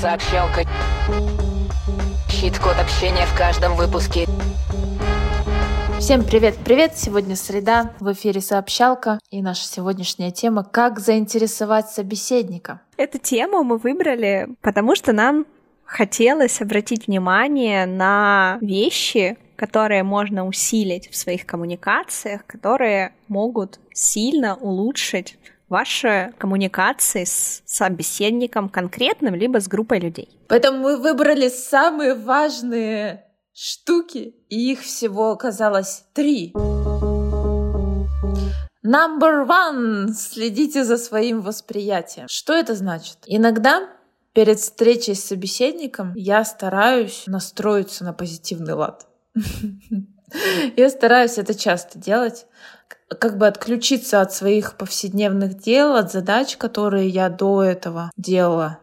Сообщалка. Хит-код общения в каждом выпуске. Всем привет-привет! Сегодня среда, в эфире «Сообщалка» и наша сегодняшняя тема «Как заинтересовать собеседника». Эту тему мы выбрали, потому что нам хотелось обратить внимание на вещи, которые можно усилить в своих коммуникациях, которые могут сильно улучшить ваши коммуникации с собеседником конкретным, либо с группой людей. Поэтому мы выбрали самые важные штуки, и их всего оказалось три. Number one. Следите за своим восприятием. Что это значит? Иногда перед встречей с собеседником я стараюсь настроиться на позитивный лад. Я стараюсь это часто делать, как бы отключиться от своих повседневных дел, от задач, которые я до этого делала.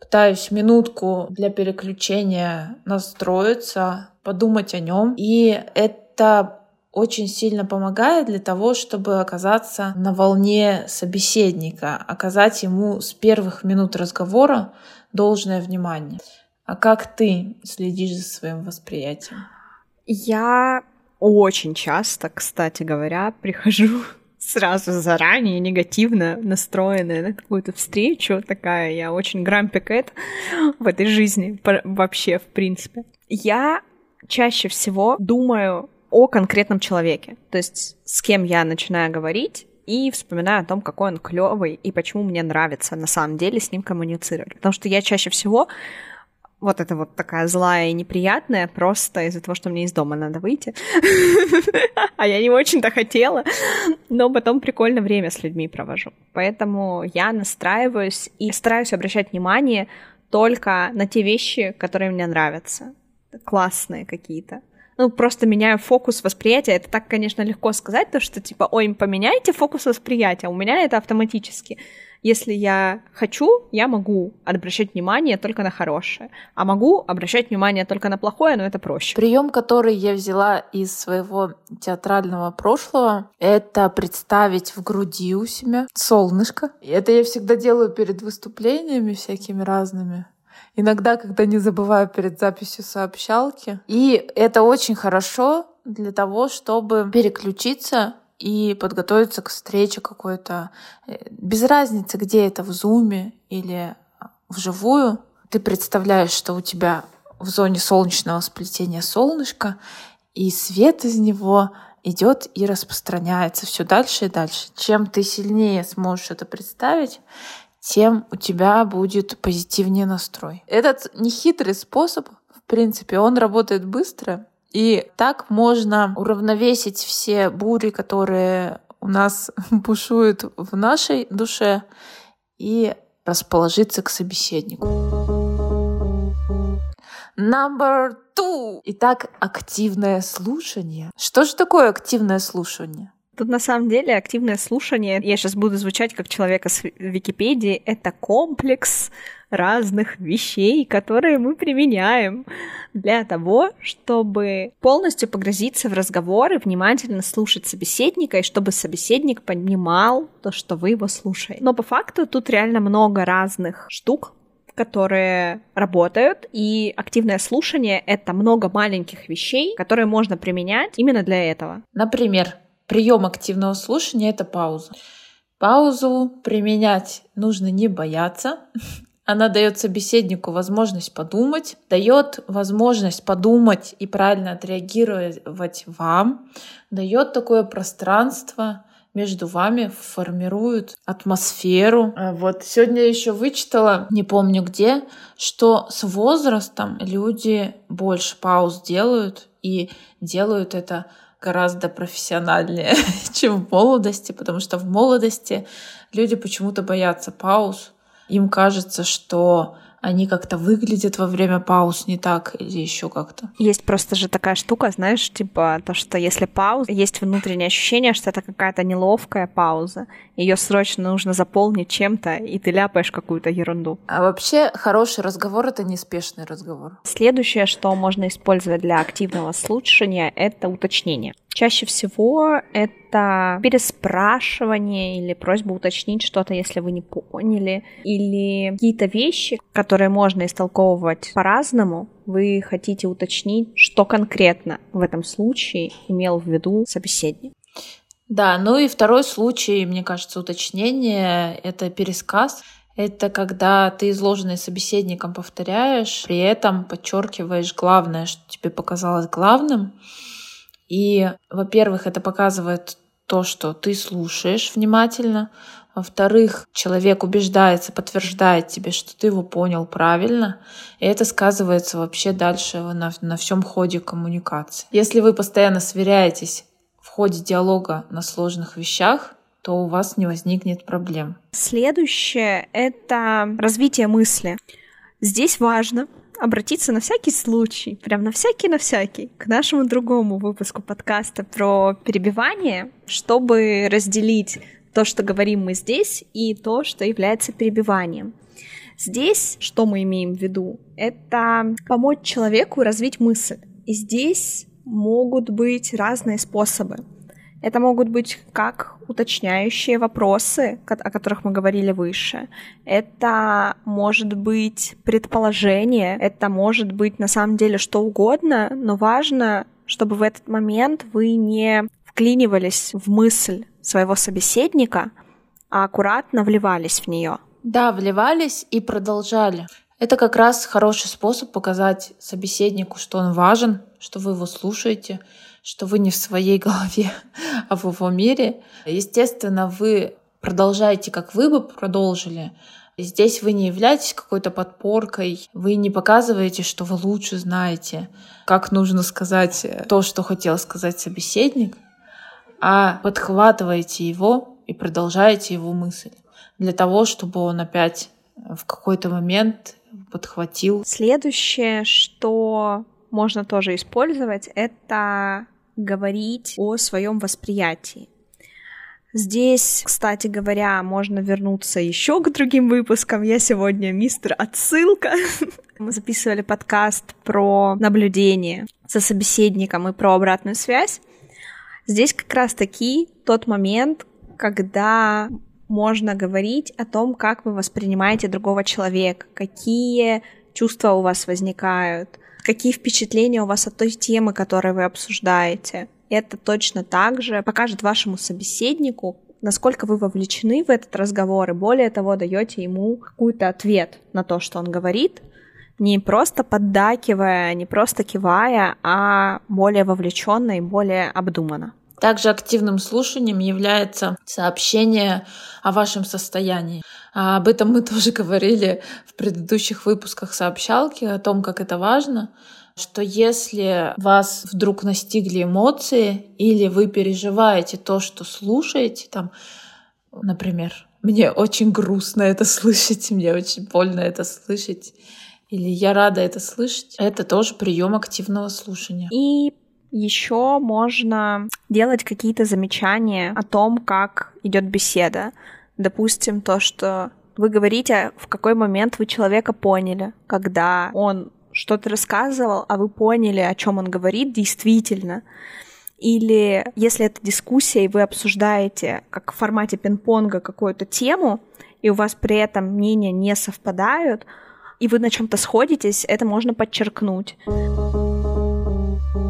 Пытаюсь минутку для переключения настроиться, подумать о нем. И это очень сильно помогает для того, чтобы оказаться на волне собеседника, оказать ему с первых минут разговора должное внимание. А как ты следишь за своим восприятием? Я очень часто, кстати говоря, прихожу сразу заранее негативно настроенная на какую-то встречу. Такая я очень грампикет в этой жизни вообще, в принципе. Я чаще всего думаю о конкретном человеке. То есть с кем я начинаю говорить, и вспоминаю о том, какой он клевый и почему мне нравится на самом деле с ним коммуницировать. Потому что я чаще всего вот это вот такая злая и неприятная, просто из-за того, что мне из дома надо выйти. А я не очень-то хотела, но потом прикольно время с людьми провожу. Поэтому я настраиваюсь и стараюсь обращать внимание только на те вещи, которые мне нравятся. Классные какие-то ну, просто меняю фокус восприятия. Это так, конечно, легко сказать, то, что, типа, ой, поменяйте фокус восприятия. У меня это автоматически. Если я хочу, я могу обращать внимание только на хорошее, а могу обращать внимание только на плохое, но это проще. Прием, который я взяла из своего театрального прошлого, это представить в груди у себя солнышко. Это я всегда делаю перед выступлениями всякими разными. Иногда, когда не забываю перед записью сообщалки. И это очень хорошо для того, чтобы переключиться и подготовиться к встрече какой-то. Э, без разницы, где это, в зуме или вживую. Ты представляешь, что у тебя в зоне солнечного сплетения солнышко, и свет из него идет и распространяется все дальше и дальше. Чем ты сильнее сможешь это представить, тем у тебя будет позитивнее настрой. Этот нехитрый способ, в принципе, он работает быстро, и так можно уравновесить все бури, которые у нас бушуют в нашей душе, и расположиться к собеседнику. Number two. Итак, активное слушание. Что же такое активное слушание? Тут на самом деле активное слушание, я сейчас буду звучать как человека с Википедии, это комплекс разных вещей, которые мы применяем для того, чтобы полностью погрузиться в разговор и внимательно слушать собеседника, и чтобы собеседник понимал то, что вы его слушаете. Но по факту тут реально много разных штук, которые работают, и активное слушание — это много маленьких вещей, которые можно применять именно для этого. Например, прием активного слушания — это пауза. Паузу применять нужно не бояться. Она дает собеседнику возможность подумать, дает возможность подумать и правильно отреагировать вам, дает такое пространство между вами, формирует атмосферу. А вот сегодня еще вычитала, не помню где, что с возрастом люди больше пауз делают и делают это гораздо профессиональнее, чем в молодости, потому что в молодости люди почему-то боятся пауз. Им кажется, что они как-то выглядят во время пауз не так или еще как-то. Есть просто же такая штука, знаешь, типа то, что если пауза, есть внутреннее ощущение, что это какая-то неловкая пауза, ее срочно нужно заполнить чем-то, и ты ляпаешь какую-то ерунду. А вообще хороший разговор — это неспешный разговор. Следующее, что можно использовать для активного слушания, это уточнение. Чаще всего это переспрашивание или просьба уточнить что-то, если вы не поняли, или какие-то вещи, которые можно истолковывать по-разному, вы хотите уточнить, что конкретно в этом случае имел в виду собеседник. Да, ну и второй случай, мне кажется, уточнение — это пересказ. Это когда ты изложенное собеседником повторяешь, при этом подчеркиваешь главное, что тебе показалось главным. И, во-первых, это показывает то, что ты слушаешь внимательно. Во-вторых, человек убеждается, подтверждает тебе, что ты его понял правильно. И это сказывается вообще дальше на, на всем ходе коммуникации. Если вы постоянно сверяетесь в ходе диалога на сложных вещах, то у вас не возникнет проблем. Следующее — это развитие мысли. Здесь важно обратиться на всякий случай, прям на всякий на всякий, к нашему другому выпуску подкаста про перебивание, чтобы разделить то, что говорим мы здесь, и то, что является перебиванием. Здесь, что мы имеем в виду, это помочь человеку развить мысль. И здесь могут быть разные способы. Это могут быть как уточняющие вопросы, о которых мы говорили выше. Это может быть предположение, это может быть на самом деле что угодно, но важно, чтобы в этот момент вы не вклинивались в мысль своего собеседника, а аккуратно вливались в нее. Да, вливались и продолжали. Это как раз хороший способ показать собеседнику, что он важен, что вы его слушаете, что вы не в своей голове, а в его мире. Естественно, вы продолжаете, как вы бы продолжили. Здесь вы не являетесь какой-то подпоркой, вы не показываете, что вы лучше знаете, как нужно сказать то, что хотел сказать собеседник, а подхватываете его и продолжаете его мысль для того, чтобы он опять в какой-то момент подхватил. Следующее, что можно тоже использовать, это говорить о своем восприятии. Здесь, кстати говоря, можно вернуться еще к другим выпускам. Я сегодня мистер отсылка. Мы записывали подкаст про наблюдение за собеседником и про обратную связь. Здесь как раз таки тот момент, когда можно говорить о том, как вы воспринимаете другого человека, какие чувства у вас возникают, какие впечатления у вас от той темы, которую вы обсуждаете. Это точно так же покажет вашему собеседнику, насколько вы вовлечены в этот разговор, и более того, даете ему какой-то ответ на то, что он говорит, не просто поддакивая, не просто кивая, а более вовлеченно и более обдуманно. Также активным слушанием является сообщение о вашем состоянии. А об этом мы тоже говорили в предыдущих выпусках сообщалки, о том, как это важно, что если вас вдруг настигли эмоции или вы переживаете то, что слушаете, там, например, мне очень грустно это слышать, мне очень больно это слышать, или я рада это слышать, это тоже прием активного слушания. И еще можно делать какие-то замечания о том, как идет беседа. Допустим, то, что вы говорите, в какой момент вы человека поняли, когда он что-то рассказывал, а вы поняли, о чем он говорит действительно. Или если это дискуссия, и вы обсуждаете, как в формате пинг-понга, какую-то тему, и у вас при этом мнения не совпадают, и вы на чем-то сходитесь, это можно подчеркнуть.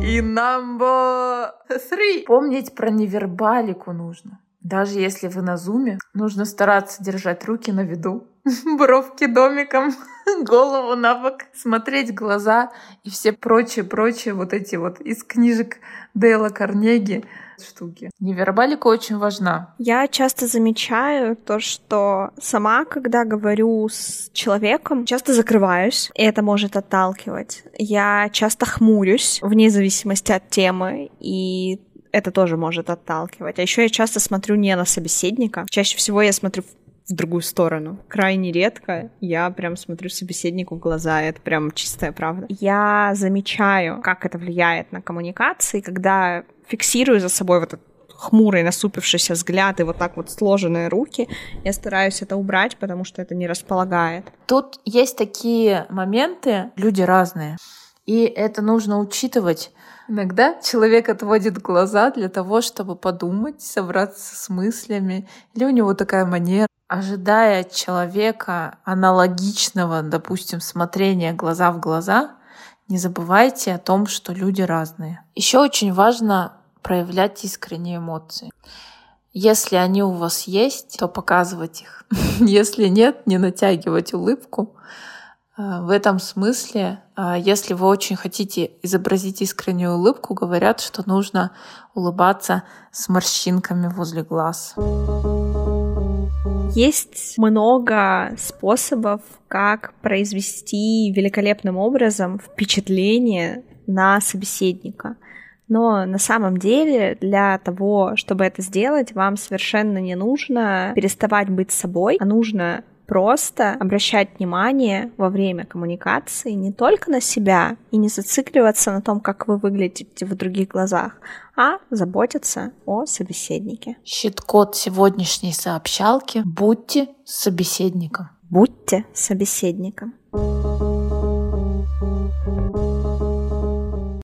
И number three. Помнить про невербалику нужно. Даже если вы на зуме, нужно стараться держать руки на виду, бровки домиком, голову на бок, смотреть глаза и все прочие-прочие вот эти вот из книжек Дейла Карнеги штуки. Невербалика очень важна. Я часто замечаю то, что сама, когда говорю с человеком, часто закрываюсь, и это может отталкивать. Я часто хмурюсь, вне зависимости от темы, и это тоже может отталкивать. А еще я часто смотрю не на собеседника. Чаще всего я смотрю в другую сторону. Крайне редко я прям смотрю собеседнику в глаза, это прям чистая правда. Я замечаю, как это влияет на коммуникации, когда фиксирую за собой вот этот хмурый, насупившийся взгляд и вот так вот сложенные руки, я стараюсь это убрать, потому что это не располагает. Тут есть такие моменты, люди разные, и это нужно учитывать Иногда человек отводит глаза для того, чтобы подумать, собраться с мыслями. Или у него такая манера. Ожидая от человека аналогичного, допустим, смотрения глаза в глаза, не забывайте о том, что люди разные. Еще очень важно проявлять искренние эмоции. Если они у вас есть, то показывать их. Если нет, не натягивать улыбку. Э, в этом смысле, э, если вы очень хотите изобразить искреннюю улыбку, говорят, что нужно улыбаться с морщинками возле глаз. Есть много способов, как произвести великолепным образом впечатление на собеседника. Но на самом деле для того, чтобы это сделать, вам совершенно не нужно переставать быть собой, а нужно просто обращать внимание во время коммуникации не только на себя и не зацикливаться на том, как вы выглядите в других глазах, а заботиться о собеседнике. Щит-код сегодняшней сообщалки «Будьте собеседником». Будьте собеседником.